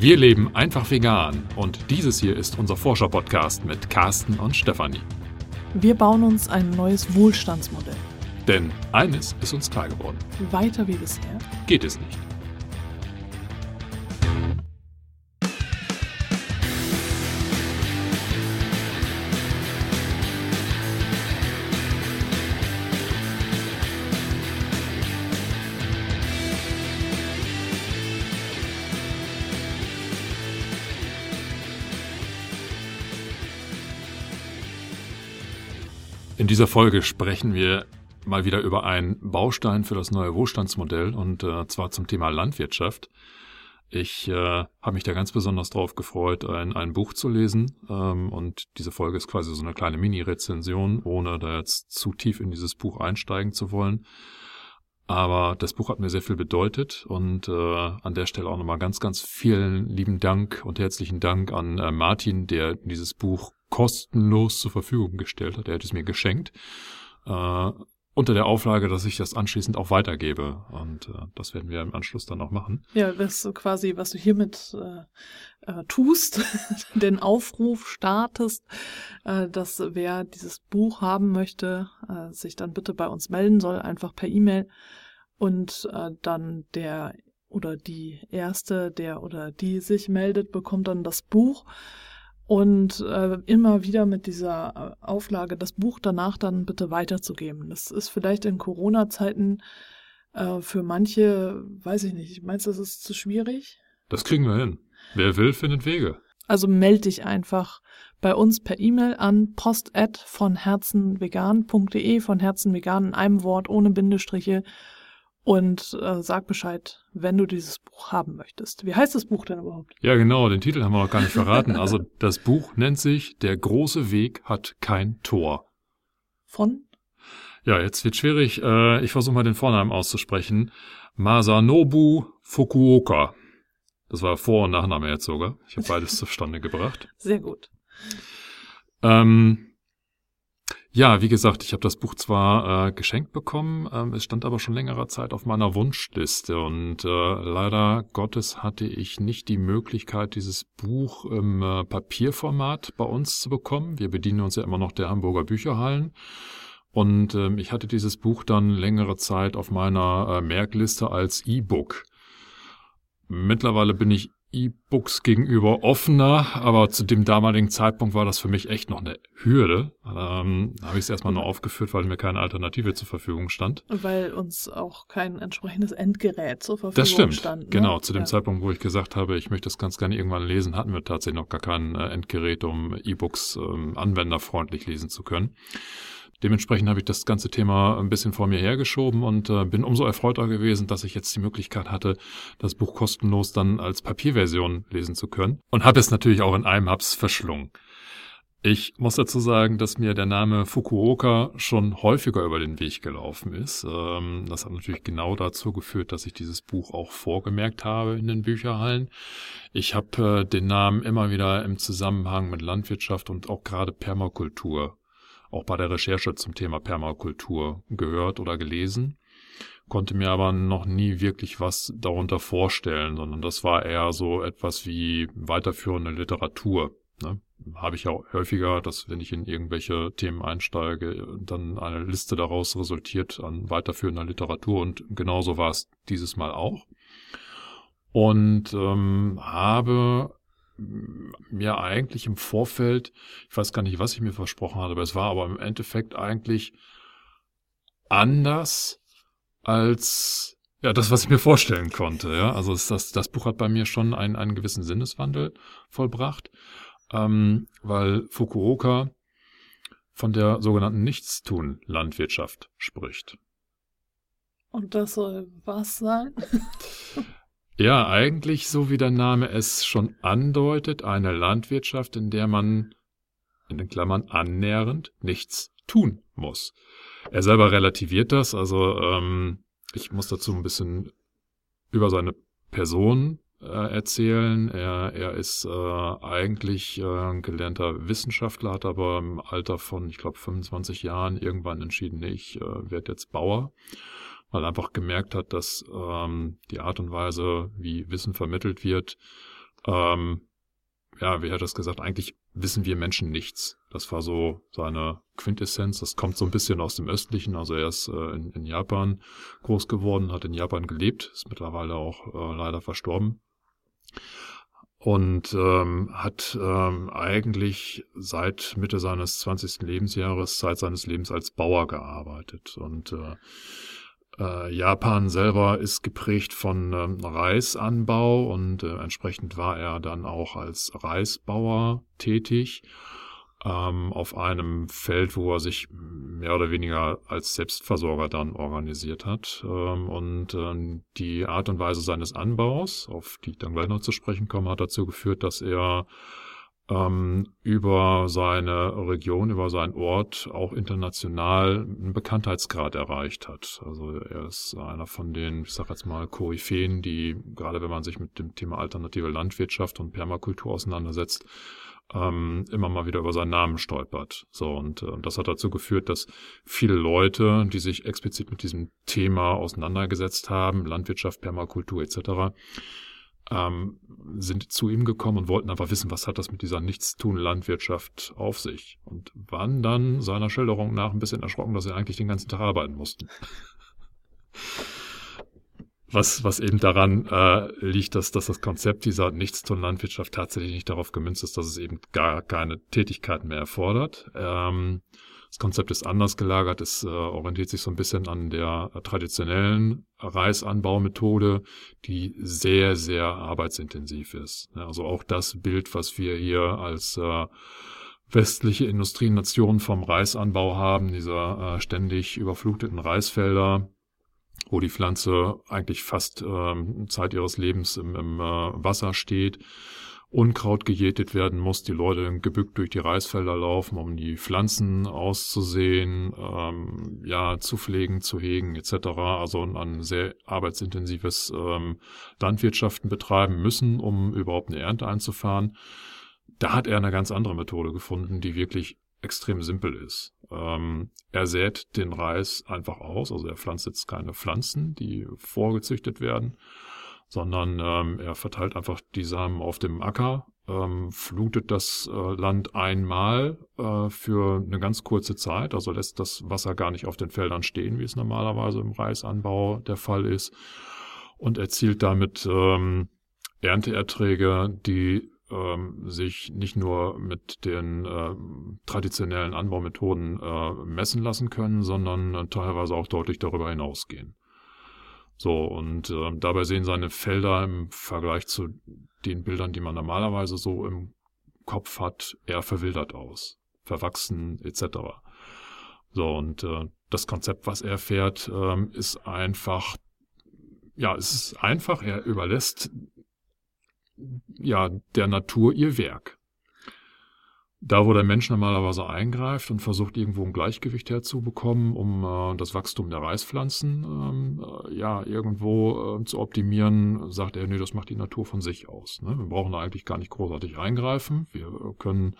Wir leben einfach vegan und dieses hier ist unser Forscher-Podcast mit Carsten und Stefanie. Wir bauen uns ein neues Wohlstandsmodell. Denn eines ist uns klar geworden. Weiter wie bisher geht es nicht. Dieser Folge sprechen wir mal wieder über einen Baustein für das neue Wohlstandsmodell und äh, zwar zum Thema Landwirtschaft. Ich äh, habe mich da ganz besonders drauf gefreut, ein, ein Buch zu lesen. Ähm, und diese Folge ist quasi so eine kleine Mini-Rezension, ohne da jetzt zu tief in dieses Buch einsteigen zu wollen. Aber das Buch hat mir sehr viel bedeutet und äh, an der Stelle auch nochmal ganz, ganz vielen lieben Dank und herzlichen Dank an äh, Martin, der dieses Buch kostenlos zur Verfügung gestellt hat. Er hat es mir geschenkt. Äh, unter der Auflage, dass ich das anschließend auch weitergebe. Und äh, das werden wir im Anschluss dann auch machen. Ja, das ist quasi, was du hiermit äh, äh, tust, den Aufruf startest, äh, dass wer dieses Buch haben möchte, äh, sich dann bitte bei uns melden soll, einfach per E-Mail. Und äh, dann der oder die erste, der oder die sich meldet, bekommt dann das Buch und äh, immer wieder mit dieser äh, Auflage, das Buch danach dann bitte weiterzugeben. Das ist vielleicht in Corona-Zeiten äh, für manche, weiß ich nicht, meinst du, das ist zu schwierig? Das kriegen wir hin. Wer will, findet Wege. Also melde dich einfach bei uns per E-Mail an post von von herzenvegan in einem Wort, ohne Bindestriche und äh, sag Bescheid, wenn du dieses Buch haben möchtest. Wie heißt das Buch denn überhaupt? Ja, genau, den Titel haben wir noch gar nicht verraten. Also das Buch nennt sich Der große Weg hat kein Tor. Von? Ja, jetzt wird schwierig. Äh, ich versuche mal den Vornamen auszusprechen. Masanobu Fukuoka. Das war Vor- und Nachname jetzt sogar. Ich habe beides zustande gebracht. Sehr gut. Ähm, ja, wie gesagt, ich habe das Buch zwar äh, geschenkt bekommen, ähm, es stand aber schon längere Zeit auf meiner Wunschliste und äh, leider Gottes hatte ich nicht die Möglichkeit, dieses Buch im äh, Papierformat bei uns zu bekommen. Wir bedienen uns ja immer noch der Hamburger Bücherhallen. Und ähm, ich hatte dieses Buch dann längere Zeit auf meiner äh, Merkliste als E-Book. Mittlerweile bin ich E-Books gegenüber offener, aber zu dem damaligen Zeitpunkt war das für mich echt noch eine Hürde. Ähm, habe ich es erstmal nur aufgeführt, weil mir keine Alternative zur Verfügung stand. Weil uns auch kein entsprechendes Endgerät zur Verfügung das stimmt. stand. Ne? Genau, zu dem ja. Zeitpunkt, wo ich gesagt habe, ich möchte das ganz gerne irgendwann lesen, hatten wir tatsächlich noch gar kein äh, Endgerät, um E-Books ähm, anwenderfreundlich lesen zu können. Dementsprechend habe ich das ganze Thema ein bisschen vor mir hergeschoben und äh, bin umso erfreuter gewesen, dass ich jetzt die Möglichkeit hatte, das Buch kostenlos dann als Papierversion lesen zu können. Und habe es natürlich auch in einem Hubs verschlungen. Ich muss dazu sagen, dass mir der Name Fukuoka schon häufiger über den Weg gelaufen ist. Ähm, das hat natürlich genau dazu geführt, dass ich dieses Buch auch vorgemerkt habe in den Bücherhallen. Ich habe äh, den Namen immer wieder im Zusammenhang mit Landwirtschaft und auch gerade Permakultur auch bei der Recherche zum Thema Permakultur gehört oder gelesen, konnte mir aber noch nie wirklich was darunter vorstellen, sondern das war eher so etwas wie weiterführende Literatur. Ne? Habe ich ja häufiger, dass wenn ich in irgendwelche Themen einsteige, dann eine Liste daraus resultiert an weiterführender Literatur und genauso war es dieses Mal auch. Und ähm, habe mir eigentlich im Vorfeld, ich weiß gar nicht, was ich mir versprochen hatte, aber es war aber im Endeffekt eigentlich anders als ja, das, was ich mir vorstellen konnte. Ja, also das, das Buch hat bei mir schon einen, einen gewissen Sinneswandel vollbracht, ähm, weil Fukuoka von der sogenannten Nichtstun-Landwirtschaft spricht. Und das soll was sein? Ja, eigentlich so wie der Name es schon andeutet, eine Landwirtschaft, in der man in den Klammern annähernd nichts tun muss. Er selber relativiert das, also ähm, ich muss dazu ein bisschen über seine Person äh, erzählen. Er, er ist äh, eigentlich äh, ein gelernter Wissenschaftler, hat aber im Alter von, ich glaube, 25 Jahren irgendwann entschieden, ich äh, werde jetzt Bauer weil er einfach gemerkt hat, dass ähm, die Art und Weise, wie Wissen vermittelt wird, ähm, ja, wie hat das gesagt, eigentlich wissen wir Menschen nichts. Das war so seine Quintessenz. Das kommt so ein bisschen aus dem Östlichen. Also er ist äh, in, in, Japan groß geworden, hat in Japan gelebt, ist mittlerweile auch äh, leider verstorben. Und ähm, hat ähm, eigentlich seit Mitte seines 20. Lebensjahres, Zeit seines Lebens als Bauer gearbeitet. Und äh, äh, Japan selber ist geprägt von ähm, Reisanbau und äh, entsprechend war er dann auch als Reisbauer tätig ähm, auf einem Feld, wo er sich mehr oder weniger als Selbstversorger dann organisiert hat. Ähm, und äh, die Art und Weise seines Anbaus, auf die ich dann gleich noch zu sprechen komme, hat dazu geführt, dass er ähm, über seine Region, über seinen Ort auch international einen Bekanntheitsgrad erreicht hat. Also er ist einer von den, ich sage jetzt mal, Koryphäen, die gerade wenn man sich mit dem Thema alternative Landwirtschaft und Permakultur auseinandersetzt, ähm, immer mal wieder über seinen Namen stolpert. So und äh, das hat dazu geführt, dass viele Leute, die sich explizit mit diesem Thema auseinandergesetzt haben, Landwirtschaft, Permakultur etc., ähm, sind zu ihm gekommen und wollten einfach wissen, was hat das mit dieser Nichtstun-Landwirtschaft auf sich. Und waren dann seiner Schilderung nach ein bisschen erschrocken, dass sie eigentlich den ganzen Tag arbeiten mussten. was, was eben daran äh, liegt, dass, dass das Konzept dieser Nichtstun-Landwirtschaft tatsächlich nicht darauf gemünzt ist, dass es eben gar keine Tätigkeiten mehr erfordert. Ähm, das Konzept ist anders gelagert, es äh, orientiert sich so ein bisschen an der traditionellen Reisanbaumethode, die sehr, sehr arbeitsintensiv ist. Also auch das Bild, was wir hier als äh, westliche Industrienation vom Reisanbau haben, dieser äh, ständig überfluteten Reisfelder, wo die Pflanze eigentlich fast ähm, Zeit ihres Lebens im, im äh, Wasser steht Unkraut gejätet werden muss, die Leute gebückt durch die Reisfelder laufen, um die Pflanzen auszusehen, ähm, ja, zu pflegen, zu hegen etc. Also ein sehr arbeitsintensives ähm, Landwirtschaften betreiben müssen, um überhaupt eine Ernte einzufahren. Da hat er eine ganz andere Methode gefunden, die wirklich extrem simpel ist. Ähm, er sät den Reis einfach aus, also er pflanzt jetzt keine Pflanzen, die vorgezüchtet werden, sondern ähm, er verteilt einfach die Samen auf dem Acker, ähm, flutet das äh, Land einmal äh, für eine ganz kurze Zeit, also lässt das Wasser gar nicht auf den Feldern stehen, wie es normalerweise im Reisanbau der Fall ist, und erzielt damit ähm, Ernteerträge, die ähm, sich nicht nur mit den äh, traditionellen Anbaumethoden äh, messen lassen können, sondern äh, teilweise auch deutlich darüber hinausgehen. So, und äh, dabei sehen seine Felder im Vergleich zu den Bildern, die man normalerweise so im Kopf hat, eher verwildert aus, verwachsen etc. So, und äh, das Konzept, was er fährt, ähm, ist einfach, ja, es ist einfach, er überlässt ja der Natur ihr Werk. Da, wo der Mensch normalerweise eingreift und versucht, irgendwo ein Gleichgewicht herzubekommen, um äh, das Wachstum der Reispflanzen ähm, äh, ja irgendwo äh, zu optimieren, sagt er, nee, das macht die Natur von sich aus. Ne? Wir brauchen da eigentlich gar nicht großartig eingreifen. Wir können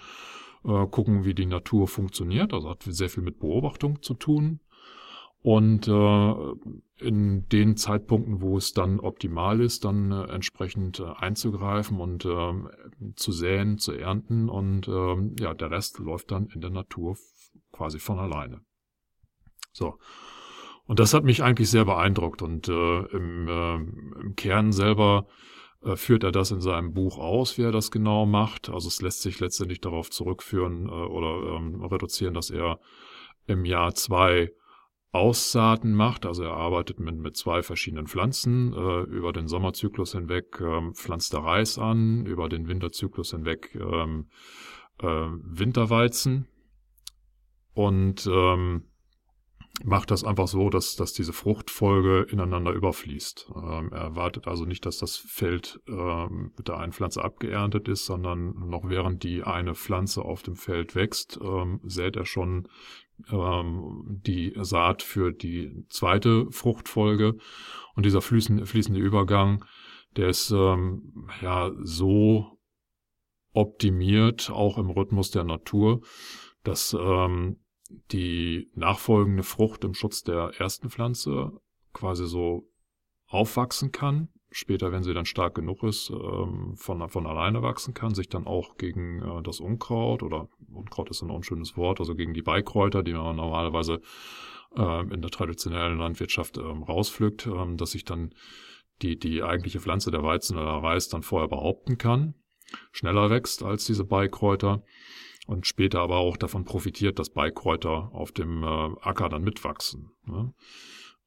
äh, gucken, wie die Natur funktioniert. Also hat sehr viel mit Beobachtung zu tun. Und äh, in den Zeitpunkten, wo es dann optimal ist, dann äh, entsprechend äh, einzugreifen und äh, zu säen, zu ernten und äh, ja, der Rest läuft dann in der Natur quasi von alleine. So. Und das hat mich eigentlich sehr beeindruckt und äh, im, äh, im Kern selber äh, führt er das in seinem Buch aus, wie er das genau macht. Also es lässt sich letztendlich darauf zurückführen äh, oder ähm, reduzieren, dass er im Jahr zwei Aussaaten macht. Also er arbeitet mit, mit zwei verschiedenen Pflanzen. Äh, über den Sommerzyklus hinweg ähm, pflanzt er Reis an, über den Winterzyklus hinweg ähm, äh, Winterweizen und ähm, macht das einfach so, dass, dass diese Fruchtfolge ineinander überfließt. Ähm, er erwartet also nicht, dass das Feld ähm, mit der einen Pflanze abgeerntet ist, sondern noch während die eine Pflanze auf dem Feld wächst, ähm, sät er schon ähm, die Saat für die zweite Fruchtfolge. Und dieser fließende, fließende Übergang, der ist ähm, ja so optimiert, auch im Rhythmus der Natur, dass ähm, die nachfolgende Frucht im Schutz der ersten Pflanze quasi so aufwachsen kann, später, wenn sie dann stark genug ist, ähm, von, von alleine wachsen kann, sich dann auch gegen äh, das Unkraut oder Unkraut ist ein unschönes Wort, also gegen die Beikräuter, die man normalerweise äh, in der traditionellen Landwirtschaft ähm, rauspflückt, ähm, dass sich dann die, die eigentliche Pflanze der Weizen oder Reis dann vorher behaupten kann, schneller wächst als diese Beikräuter und später aber auch davon profitiert, dass Beikräuter auf dem äh, Acker dann mitwachsen. Ne?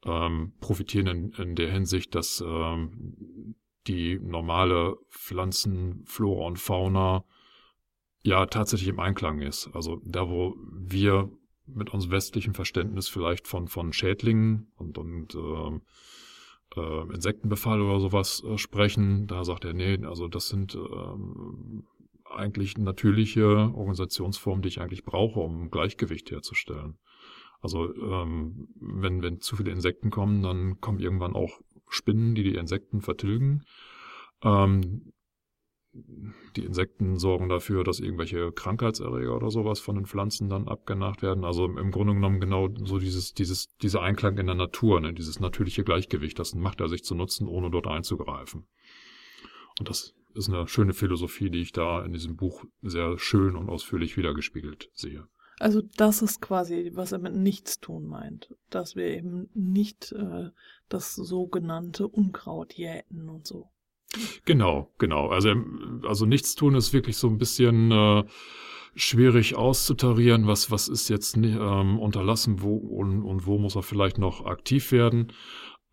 Ähm, profitieren in, in der Hinsicht, dass ähm, die normale Pflanzenflora und Fauna ja tatsächlich im Einklang ist. Also da, wo wir mit unserem westlichen Verständnis vielleicht von, von Schädlingen und, und ähm, äh, Insektenbefall oder sowas äh, sprechen, da sagt er, nee, also das sind ähm, eigentlich natürliche Organisationsformen, die ich eigentlich brauche, um Gleichgewicht herzustellen. Also ähm, wenn, wenn zu viele Insekten kommen, dann kommen irgendwann auch Spinnen, die die Insekten vertilgen. Ähm, die Insekten sorgen dafür, dass irgendwelche Krankheitserreger oder sowas von den Pflanzen dann abgenagt werden. Also im Grunde genommen genau so dieses, dieses, dieser Einklang in der Natur, ne? dieses natürliche Gleichgewicht, das macht er sich zu nutzen, ohne dort einzugreifen. Und das ist eine schöne Philosophie, die ich da in diesem Buch sehr schön und ausführlich wiedergespiegelt sehe. Also das ist quasi, was er mit Nichtstun meint, dass wir eben nicht äh, das sogenannte Unkraut jäten und so. Genau, genau. Also, also Nichtstun ist wirklich so ein bisschen äh, schwierig auszutarieren, was, was ist jetzt ähm, unterlassen wo, und, und wo muss er vielleicht noch aktiv werden.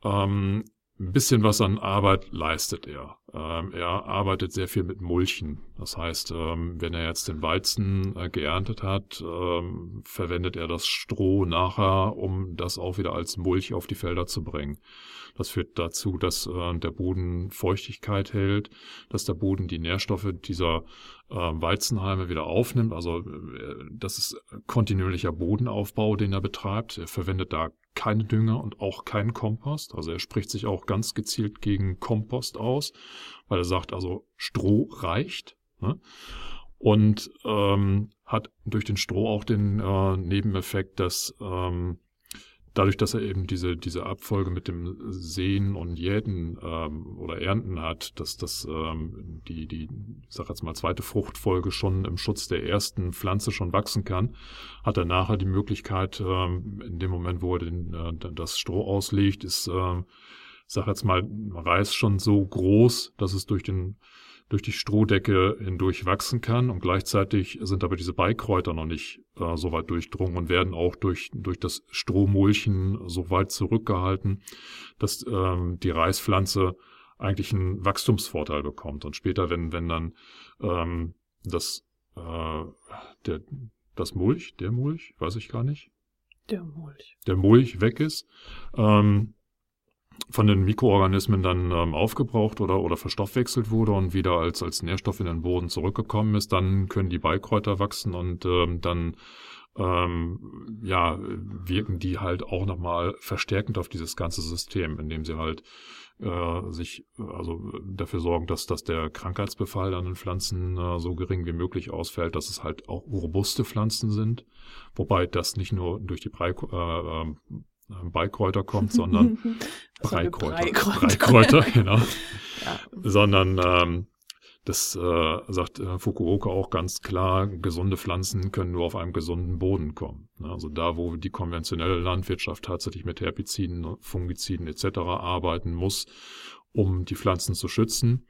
Ähm, ein bisschen was an Arbeit leistet er. Ähm, er arbeitet sehr viel mit Mulchen. Das heißt, ähm, wenn er jetzt den Weizen äh, geerntet hat, ähm, verwendet er das Stroh nachher, um das auch wieder als Mulch auf die Felder zu bringen. Das führt dazu, dass äh, der Boden Feuchtigkeit hält, dass der Boden die Nährstoffe dieser äh, Weizenhalme wieder aufnimmt. Also äh, das ist kontinuierlicher Bodenaufbau, den er betreibt. Er verwendet da keine Dünger und auch keinen Kompost. Also er spricht sich auch ganz gezielt gegen Kompost aus, weil er sagt, also Stroh reicht. Ne? Und ähm, hat durch den Stroh auch den äh, Nebeneffekt, dass ähm, dadurch, dass er eben diese, diese Abfolge mit dem Sehen und Jäten ähm, oder Ernten hat, dass das ähm, die, die, ich sag jetzt mal, zweite Fruchtfolge schon im Schutz der ersten Pflanze schon wachsen kann, hat er nachher die Möglichkeit, ähm, in dem Moment, wo er den, äh, das Stroh auslegt, ist, äh, ich sag jetzt mal, Reis schon so groß, dass es durch den durch die Strohdecke hindurch wachsen kann und gleichzeitig sind aber diese Beikräuter noch nicht äh, so weit durchdrungen und werden auch durch, durch das Strohmulchen so weit zurückgehalten, dass ähm, die Reispflanze eigentlich einen Wachstumsvorteil bekommt. Und später, wenn, wenn dann ähm, das, äh, der, das Mulch, der Mulch, weiß ich gar nicht. Der Mulch. Der Mulch weg ist, ähm, von den Mikroorganismen dann ähm, aufgebraucht oder, oder verstoffwechselt wurde und wieder als, als Nährstoff in den Boden zurückgekommen ist, dann können die Beikräuter wachsen und ähm, dann ähm, ja, wirken die halt auch nochmal verstärkend auf dieses ganze System, indem sie halt äh, sich also dafür sorgen, dass, dass der Krankheitsbefall an den Pflanzen äh, so gering wie möglich ausfällt, dass es halt auch robuste Pflanzen sind, wobei das nicht nur durch die Brei, äh, ähm, Beikräuter kommt, sondern Breikräuter. Breikräuter, Breikräuter genau. Ja. Sondern ähm, das äh, sagt äh, Fukuoka auch ganz klar, gesunde Pflanzen können nur auf einem gesunden Boden kommen. Ne? Also da, wo die konventionelle Landwirtschaft tatsächlich mit Herbiziden, Fungiziden etc. arbeiten muss, um die Pflanzen zu schützen,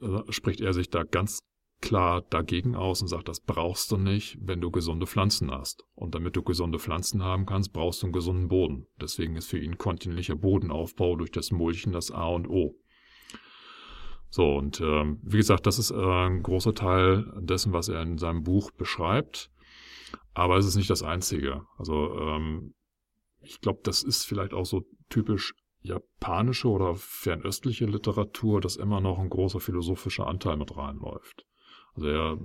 äh, spricht er sich da ganz klar dagegen aus und sagt, das brauchst du nicht, wenn du gesunde Pflanzen hast. Und damit du gesunde Pflanzen haben kannst, brauchst du einen gesunden Boden. Deswegen ist für ihn kontinuierlicher Bodenaufbau durch das Mulchen das A und O. So, und ähm, wie gesagt, das ist äh, ein großer Teil dessen, was er in seinem Buch beschreibt. Aber es ist nicht das Einzige. Also ähm, ich glaube, das ist vielleicht auch so typisch japanische oder fernöstliche Literatur, dass immer noch ein großer philosophischer Anteil mit reinläuft. Also er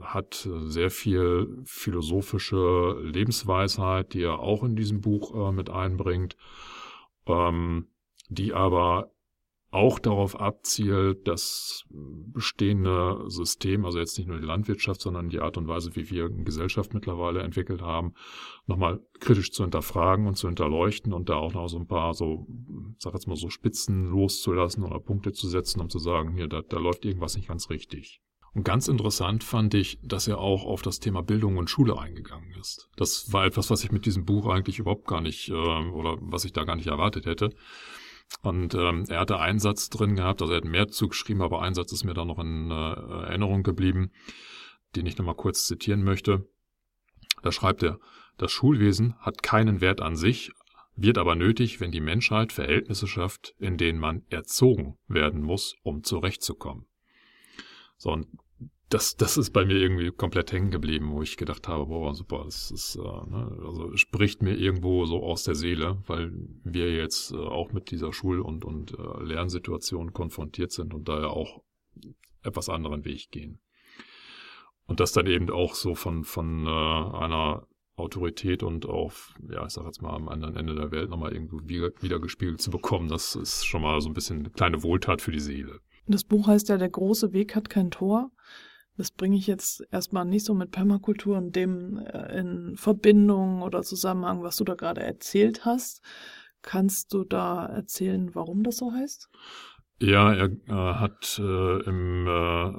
hat sehr viel philosophische Lebensweisheit, die er auch in diesem Buch äh, mit einbringt, ähm, die aber auch darauf abzielt, das bestehende System, also jetzt nicht nur die Landwirtschaft, sondern die Art und Weise, wie wir Gesellschaft mittlerweile entwickelt haben, nochmal kritisch zu hinterfragen und zu hinterleuchten und da auch noch so ein paar so, sag jetzt mal so Spitzen loszulassen oder Punkte zu setzen, um zu sagen, hier, da, da läuft irgendwas nicht ganz richtig. Und ganz interessant fand ich, dass er auch auf das Thema Bildung und Schule eingegangen ist. Das war etwas, was ich mit diesem Buch eigentlich überhaupt gar nicht äh, oder was ich da gar nicht erwartet hätte. Und ähm, er hatte einen Satz drin gehabt, also er hat mehr zugeschrieben, aber ein Satz ist mir da noch in äh, Erinnerung geblieben, den ich nochmal kurz zitieren möchte. Da schreibt er, das Schulwesen hat keinen Wert an sich, wird aber nötig, wenn die Menschheit Verhältnisse schafft, in denen man erzogen werden muss, um zurechtzukommen. So, und das, das ist bei mir irgendwie komplett hängen geblieben, wo ich gedacht habe, boah, super, das ist, äh, ne, also spricht mir irgendwo so aus der Seele, weil wir jetzt äh, auch mit dieser Schul- und, und äh, Lernsituation konfrontiert sind und daher auch etwas anderen Weg gehen. Und das dann eben auch so von, von äh, einer Autorität und auf, ja, ich sag jetzt mal, am anderen Ende der Welt nochmal irgendwo wieder, wieder gespiegelt zu bekommen, das ist schon mal so ein bisschen eine kleine Wohltat für die Seele. Das Buch heißt ja, der große Weg hat kein Tor. Das bringe ich jetzt erstmal nicht so mit Permakultur und dem äh, in Verbindung oder Zusammenhang, was du da gerade erzählt hast. Kannst du da erzählen, warum das so heißt? Ja, er äh, hat äh, im äh,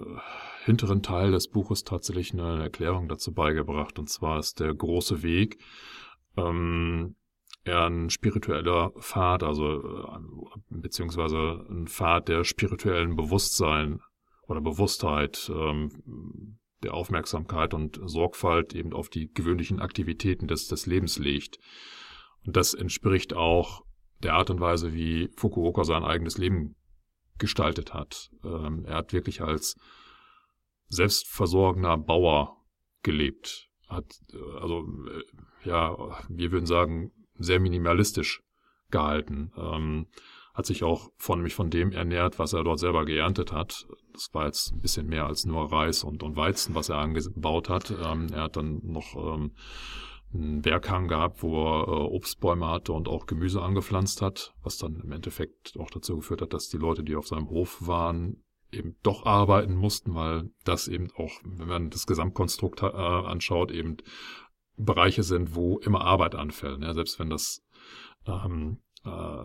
hinteren Teil des Buches tatsächlich eine Erklärung dazu beigebracht. Und zwar ist der große Weg ähm, eher ein spiritueller Pfad, also äh, beziehungsweise ein Pfad der spirituellen Bewusstsein oder Bewusstheit, ähm, der Aufmerksamkeit und Sorgfalt eben auf die gewöhnlichen Aktivitäten des, des Lebens legt. Und das entspricht auch der Art und Weise, wie Fukuoka sein eigenes Leben gestaltet hat. Ähm, er hat wirklich als selbstversorgender Bauer gelebt. Hat, äh, also, äh, ja, wir würden sagen, sehr minimalistisch gehalten. Ähm, hat sich auch von mich von dem ernährt, was er dort selber geerntet hat. Das war jetzt ein bisschen mehr als nur Reis und, und Weizen, was er angebaut hat. Ähm, er hat dann noch ähm, einen Berghang gehabt, wo er äh, Obstbäume hatte und auch Gemüse angepflanzt hat, was dann im Endeffekt auch dazu geführt hat, dass die Leute, die auf seinem Hof waren, eben doch arbeiten mussten, weil das eben auch, wenn man das Gesamtkonstrukt äh, anschaut, eben Bereiche sind, wo immer Arbeit anfällt. Ja, selbst wenn das ähm, äh,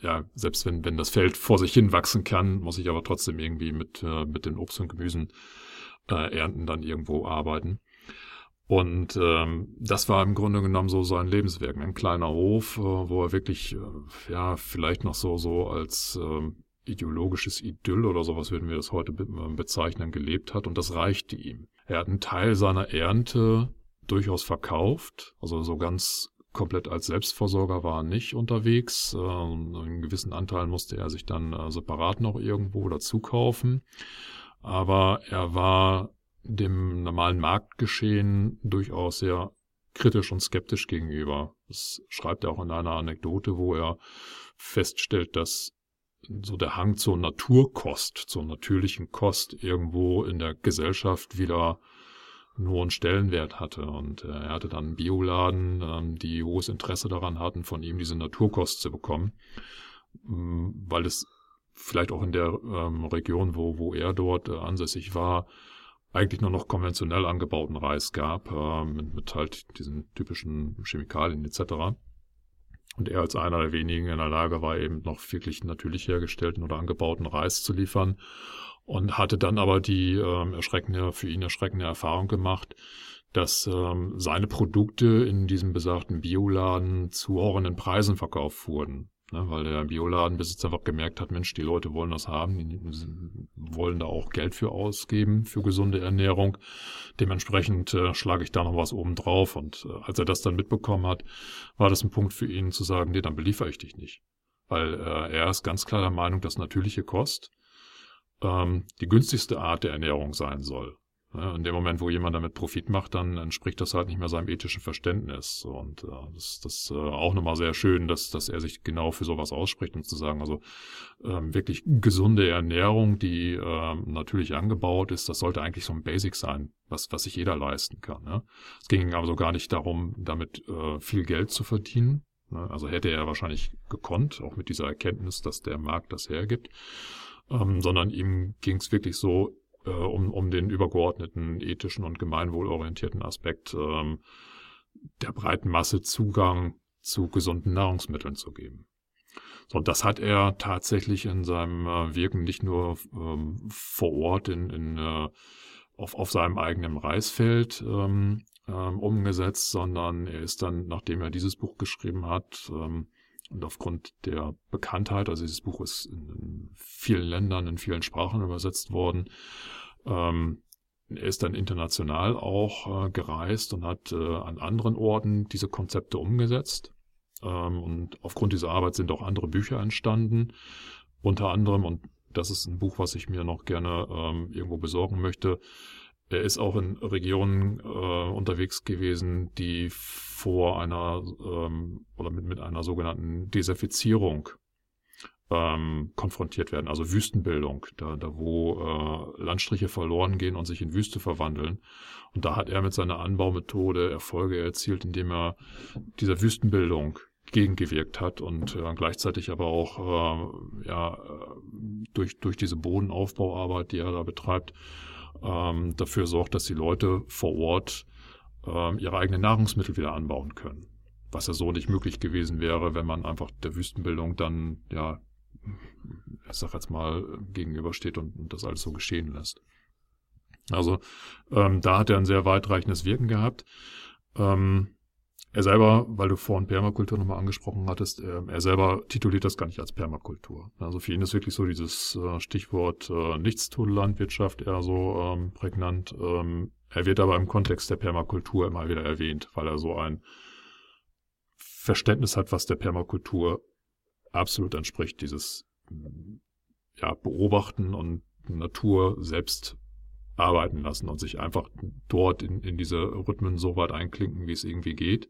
ja, selbst wenn, wenn das Feld vor sich hin wachsen kann, muss ich aber trotzdem irgendwie mit, äh, mit den Obst und Gemüsen äh, ernten dann irgendwo arbeiten. Und ähm, das war im Grunde genommen so sein Lebenswerk. Ein kleiner Hof, äh, wo er wirklich, äh, ja, vielleicht noch so, so als äh, ideologisches Idyll oder sowas würden wir das heute be äh, bezeichnen, gelebt hat. Und das reichte ihm. Er hat einen Teil seiner Ernte durchaus verkauft, also so ganz komplett als Selbstversorger war er nicht unterwegs. Äh, einen gewissen Anteil musste er sich dann äh, separat noch irgendwo dazu kaufen. Aber er war dem normalen Marktgeschehen durchaus sehr kritisch und skeptisch gegenüber. Das schreibt er auch in einer Anekdote, wo er feststellt, dass so der Hang zur Naturkost, zur natürlichen Kost irgendwo in der Gesellschaft wieder einen hohen Stellenwert hatte. Und äh, er hatte dann Bioladen, ähm, die hohes Interesse daran hatten, von ihm diese Naturkost zu bekommen, ähm, weil es vielleicht auch in der ähm, Region, wo, wo er dort äh, ansässig war, eigentlich nur noch konventionell angebauten Reis gab, äh, mit, mit halt diesen typischen Chemikalien etc. Und er als einer der wenigen in der Lage war, eben noch wirklich natürlich hergestellten oder angebauten Reis zu liefern und hatte dann aber die ähm, erschreckende, für ihn erschreckende Erfahrung gemacht, dass ähm, seine Produkte in diesem besagten Bioladen zu horrenden Preisen verkauft wurden. Ne, weil der Bioladenbesitzer einfach gemerkt hat, Mensch, die Leute wollen das haben, die wollen da auch Geld für ausgeben, für gesunde Ernährung. Dementsprechend äh, schlage ich da noch was oben drauf. Und äh, als er das dann mitbekommen hat, war das ein Punkt für ihn zu sagen, nee, dann beliefere ich dich nicht. Weil äh, er ist ganz klar der Meinung, dass natürliche Kost ähm, die günstigste Art der Ernährung sein soll. Ja, in dem Moment, wo jemand damit Profit macht, dann entspricht das halt nicht mehr seinem ethischen Verständnis. Und äh, das, das äh, auch nochmal sehr schön, dass, dass er sich genau für sowas ausspricht und zu sagen, also ähm, wirklich gesunde Ernährung, die ähm, natürlich angebaut ist, das sollte eigentlich so ein Basic sein, was, was sich jeder leisten kann. Ne? Es ging aber so gar nicht darum, damit äh, viel Geld zu verdienen, Ne? Also hätte er wahrscheinlich gekonnt, auch mit dieser Erkenntnis, dass der Markt das hergibt, ähm, sondern ihm ging es wirklich so äh, um, um den übergeordneten ethischen und gemeinwohlorientierten Aspekt ähm, der breiten Masse Zugang zu gesunden Nahrungsmitteln zu geben. So, und das hat er tatsächlich in seinem äh, Wirken nicht nur ähm, vor Ort in, in, äh, auf, auf seinem eigenen Reisfeld ähm, ähm, umgesetzt, sondern er ist dann, nachdem er dieses Buch geschrieben hat, ähm, und aufgrund der Bekanntheit, also dieses Buch ist in, vielen Ländern, in vielen Sprachen übersetzt worden, ähm, er ist dann international auch äh, gereist und hat äh, an anderen Orten diese Konzepte umgesetzt. Ähm, und aufgrund dieser Arbeit sind auch andere Bücher entstanden. Unter anderem, und das ist ein Buch, was ich mir noch gerne ähm, irgendwo besorgen möchte, er ist auch in Regionen äh, unterwegs gewesen, die vor einer ähm, oder mit, mit einer sogenannten Desertifizierung ähm, konfrontiert werden, also Wüstenbildung, da, da wo äh, Landstriche verloren gehen und sich in Wüste verwandeln. Und da hat er mit seiner Anbaumethode Erfolge erzielt, indem er dieser Wüstenbildung gegengewirkt hat und äh, gleichzeitig aber auch äh, ja, äh, durch, durch diese Bodenaufbauarbeit, die er da betreibt, ähm, dafür sorgt, dass die Leute vor Ort ähm, ihre eigenen Nahrungsmittel wieder anbauen können. Was ja so nicht möglich gewesen wäre, wenn man einfach der Wüstenbildung dann, ja, ich sag jetzt mal, gegenübersteht und, und das alles so geschehen lässt. Also ähm, da hat er ein sehr weitreichendes Wirken gehabt. Ähm, er selber, weil du vorhin Permakultur nochmal angesprochen hattest, er, er, selber tituliert das gar nicht als Permakultur. Also für ihn ist wirklich so dieses äh, Stichwort äh, Nichtstun-Landwirtschaft eher so ähm, prägnant. Ähm, er wird aber im Kontext der Permakultur immer wieder erwähnt, weil er so ein Verständnis hat, was der Permakultur absolut entspricht, dieses ja, Beobachten und Natur selbst arbeiten lassen und sich einfach dort in, in diese Rhythmen so weit einklinken, wie es irgendwie geht.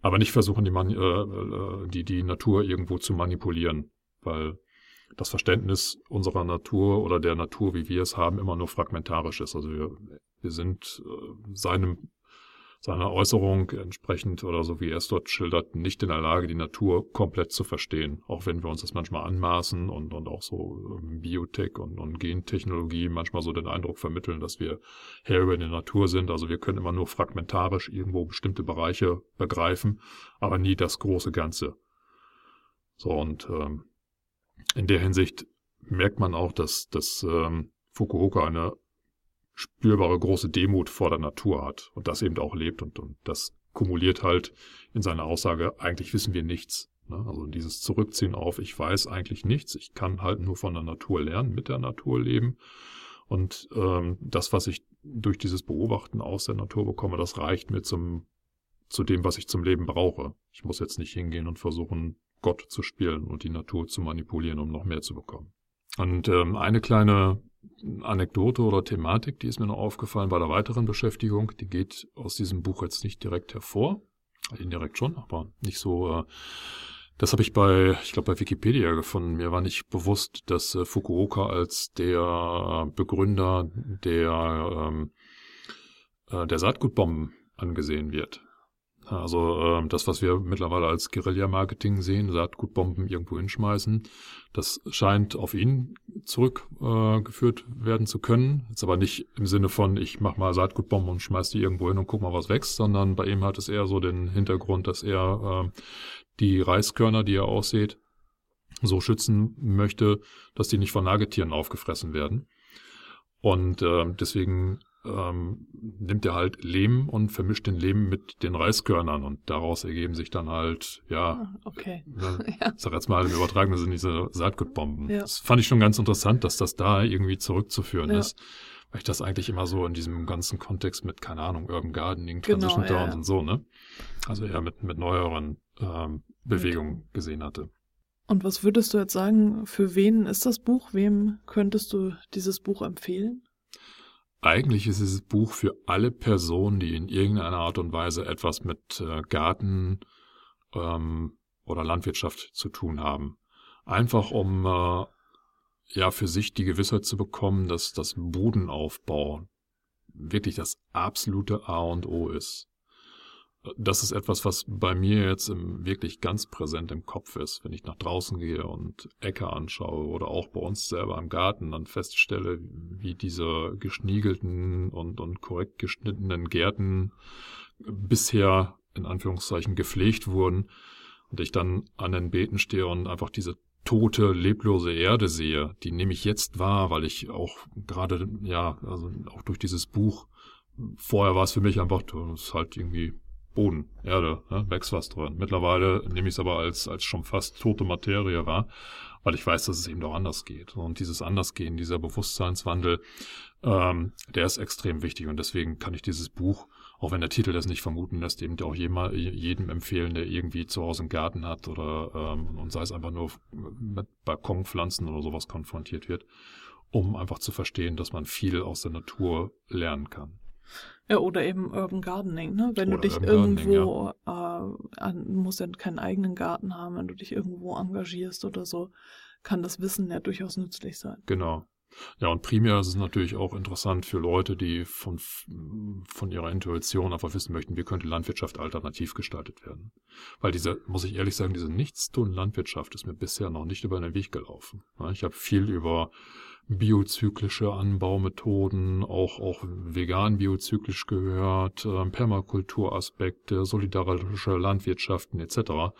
Aber nicht versuchen, die, Man äh, äh, die, die Natur irgendwo zu manipulieren, weil das Verständnis unserer Natur oder der Natur, wie wir es haben, immer nur fragmentarisch ist. Also wir, wir sind äh, seinem seiner Äußerung entsprechend oder so wie er es dort schildert, nicht in der Lage, die Natur komplett zu verstehen. Auch wenn wir uns das manchmal anmaßen und, und auch so ähm, Biotech und, und Gentechnologie manchmal so den Eindruck vermitteln, dass wir Herr über die Natur sind. Also wir können immer nur fragmentarisch irgendwo bestimmte Bereiche begreifen, aber nie das große Ganze. So und ähm, in der Hinsicht merkt man auch, dass, dass ähm, Fukuoka eine spürbare große Demut vor der Natur hat und das eben auch lebt und, und das kumuliert halt in seiner Aussage, eigentlich wissen wir nichts. Ne? Also dieses Zurückziehen auf, ich weiß eigentlich nichts, ich kann halt nur von der Natur lernen, mit der Natur leben. Und ähm, das, was ich durch dieses Beobachten aus der Natur bekomme, das reicht mir zum, zu dem, was ich zum Leben brauche. Ich muss jetzt nicht hingehen und versuchen, Gott zu spielen und die Natur zu manipulieren, um noch mehr zu bekommen. Und ähm, eine kleine Anekdote oder Thematik, die ist mir noch aufgefallen bei der weiteren Beschäftigung. Die geht aus diesem Buch jetzt nicht direkt hervor. Indirekt schon, aber nicht so. Äh, das habe ich bei, ich glaube, bei Wikipedia gefunden. Mir war nicht bewusst, dass äh, Fukuoka als der Begründer der, ähm, äh, der Saatgutbomben angesehen wird. Also äh, das, was wir mittlerweile als Guerilla-Marketing sehen, Saatgutbomben irgendwo hinschmeißen, das scheint auf ihn zurückgeführt äh, werden zu können. Jetzt aber nicht im Sinne von, ich mach mal Saatgutbomben und schmeiß die irgendwo hin und guck mal, was wächst, sondern bei ihm hat es eher so den Hintergrund, dass er äh, die Reiskörner, die er aussieht, so schützen möchte, dass die nicht von Nagetieren aufgefressen werden. Und äh, deswegen ähm, nimmt er halt Lehm und vermischt den Lehm mit den Reiskörnern und daraus ergeben sich dann halt, ja, ah, okay. ne, ja. sag jetzt mal im übertragenen Sinne diese Saatgutbomben. Ja. Das fand ich schon ganz interessant, dass das da irgendwie zurückzuführen ja. ist. Weil ich das eigentlich immer so in diesem ganzen Kontext mit, keine Ahnung, Urban Gardening, genau, Transition genau, Towns und so, ne? Also eher mit, mit neueren ähm, Bewegungen gesehen hatte. Und was würdest du jetzt sagen, für wen ist das Buch? Wem könntest du dieses Buch empfehlen? Eigentlich ist dieses Buch für alle Personen, die in irgendeiner Art und Weise etwas mit äh, Garten ähm, oder Landwirtschaft zu tun haben. Einfach um äh, ja für sich die Gewissheit zu bekommen, dass das Bodenaufbau wirklich das absolute A und O ist. Das ist etwas, was bei mir jetzt im, wirklich ganz präsent im Kopf ist, wenn ich nach draußen gehe und Äcker anschaue oder auch bei uns selber im Garten dann feststelle, wie diese geschniegelten und, und korrekt geschnittenen Gärten bisher in Anführungszeichen gepflegt wurden und ich dann an den Beeten stehe und einfach diese tote, leblose Erde sehe, die nehme ich jetzt wahr, weil ich auch gerade, ja, also auch durch dieses Buch, vorher war es für mich einfach, das ist halt irgendwie Boden, Erde, ne, wächst was drin. Mittlerweile nehme ich es aber als, als schon fast tote Materie wahr, weil ich weiß, dass es eben doch anders geht. Und dieses Andersgehen, dieser Bewusstseinswandel, ähm, der ist extrem wichtig. Und deswegen kann ich dieses Buch auch wenn der Titel das nicht vermuten lässt, eben auch jedem empfehlen, der irgendwie zu Hause einen Garten hat oder ähm, und sei es einfach nur mit Balkonpflanzen oder sowas konfrontiert wird, um einfach zu verstehen, dass man viel aus der Natur lernen kann. Ja, oder eben Urban Gardening, ne? Wenn oder du dich irgendwo, ja. äh, musst ja keinen eigenen Garten haben, wenn du dich irgendwo engagierst oder so, kann das Wissen ja durchaus nützlich sein. Genau. Ja, und primär ist es natürlich auch interessant für Leute, die von, von ihrer Intuition einfach wissen möchten, wie könnte Landwirtschaft alternativ gestaltet werden. Weil diese, muss ich ehrlich sagen, diese Nichtstun-Landwirtschaft ist mir bisher noch nicht über den Weg gelaufen. Ich habe viel über biozyklische Anbaumethoden, auch, auch vegan biozyklisch gehört, äh, Permakulturaspekte, solidarische Landwirtschaften etc.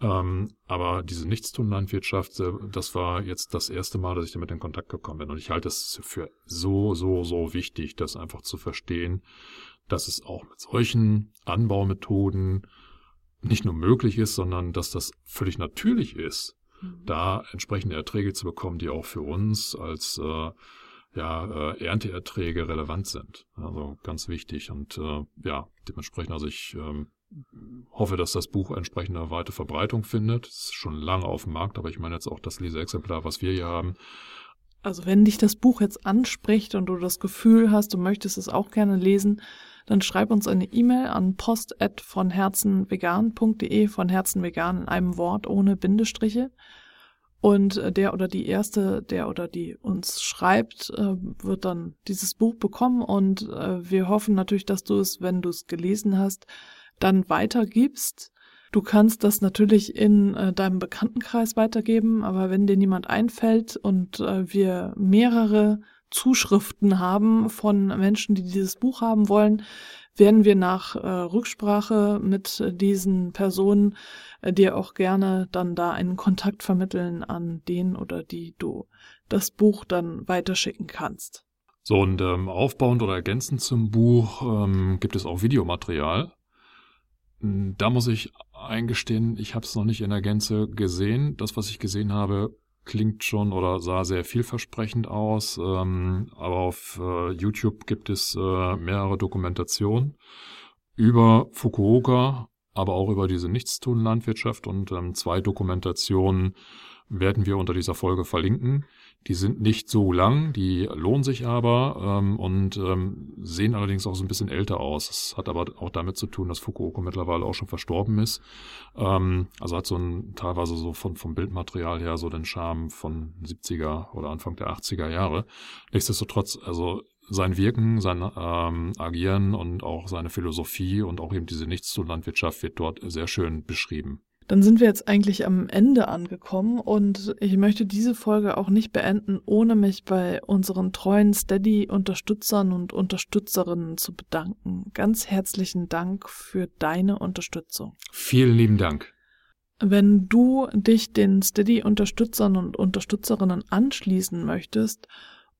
Ähm, aber diese Nichtstun-Landwirtschaft, äh, das war jetzt das erste Mal, dass ich damit in Kontakt gekommen bin. Und ich halte es für so, so, so wichtig, das einfach zu verstehen, dass es auch mit solchen Anbaumethoden nicht nur möglich ist, sondern dass das völlig natürlich ist, Da entsprechende Erträge zu bekommen, die auch für uns als äh, ja, äh, Ernteerträge relevant sind. Also ganz wichtig. Und äh, ja, dementsprechend, also ich ähm, hoffe, dass das Buch entsprechende weite Verbreitung findet. Es ist schon lange auf dem Markt, aber ich meine jetzt auch das Leseexemplar, was wir hier haben. Also wenn dich das Buch jetzt anspricht und du das Gefühl hast, du möchtest es auch gerne lesen, dann schreib uns eine E-Mail an post von von herzenvegan in einem Wort ohne Bindestriche. Und der oder die erste, der oder die uns schreibt, äh, wird dann dieses Buch bekommen und äh, wir hoffen natürlich, dass du es, wenn du es gelesen hast, dann weitergibst. Du kannst das natürlich in äh, deinem Bekanntenkreis weitergeben, aber wenn dir niemand einfällt und wir mehrere Zuschriften haben von Menschen, die dieses Buch haben wollen, werden wir nach äh, Rücksprache mit diesen Personen äh, dir auch gerne dann da einen Kontakt vermitteln an den oder die du das Buch dann weiterschicken kannst. So, und ähm, aufbauend oder ergänzend zum Buch ähm, gibt es auch Videomaterial. Da muss ich eingestehen, ich habe es noch nicht in der Gänze gesehen. Das, was ich gesehen habe, klingt schon oder sah sehr vielversprechend aus. Ähm, aber auf äh, YouTube gibt es äh, mehrere Dokumentationen über Fukuoka, aber auch über diese Nichtstun-Landwirtschaft und ähm, zwei Dokumentationen werden wir unter dieser Folge verlinken. Die sind nicht so lang, die lohnen sich aber ähm, und ähm, sehen allerdings auch so ein bisschen älter aus. Das hat aber auch damit zu tun, dass Fukuoka mittlerweile auch schon verstorben ist. Ähm, also hat so ein teilweise so von, vom Bildmaterial her so den Charme von 70er oder Anfang der 80er Jahre. Nichtsdestotrotz, also sein Wirken, sein ähm, Agieren und auch seine Philosophie und auch eben diese Nichts zu Landwirtschaft wird dort sehr schön beschrieben. Dann sind wir jetzt eigentlich am Ende angekommen und ich möchte diese Folge auch nicht beenden, ohne mich bei unseren treuen Steady-Unterstützern und Unterstützerinnen zu bedanken. Ganz herzlichen Dank für deine Unterstützung. Vielen lieben Dank. Wenn du dich den Steady-Unterstützern und Unterstützerinnen anschließen möchtest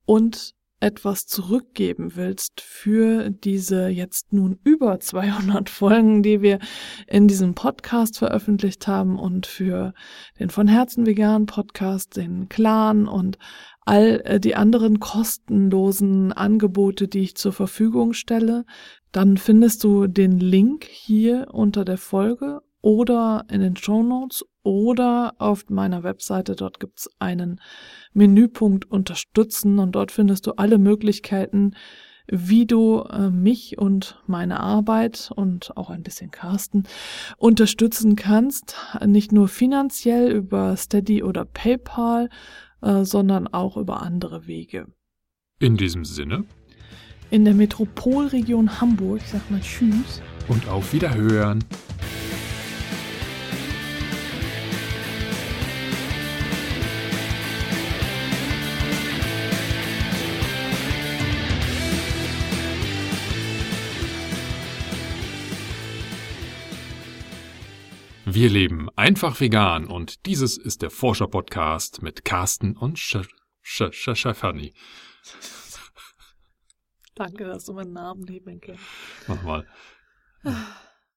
und etwas zurückgeben willst für diese jetzt nun über 200 Folgen, die wir in diesem Podcast veröffentlicht haben und für den von Herzen veganen Podcast, den Clan und all äh, die anderen kostenlosen Angebote, die ich zur Verfügung stelle, dann findest du den Link hier unter der Folge oder in den Show Notes oder auf meiner Webseite. Dort gibt's einen Menüpunkt Unterstützen und dort findest du alle Möglichkeiten, wie du äh, mich und meine Arbeit und auch ein bisschen Carsten unterstützen kannst. Nicht nur finanziell über Steady oder PayPal, äh, sondern auch über andere Wege. In diesem Sinne. in der Metropolregion Hamburg. Sag mal Tschüss. Und auf Wiederhören. Wir leben einfach vegan und dieses ist der Forscher-Podcast mit Carsten und Sch Sch Sch Schafani. Danke, dass du meinen Namen nehmen kennst. Mach mal.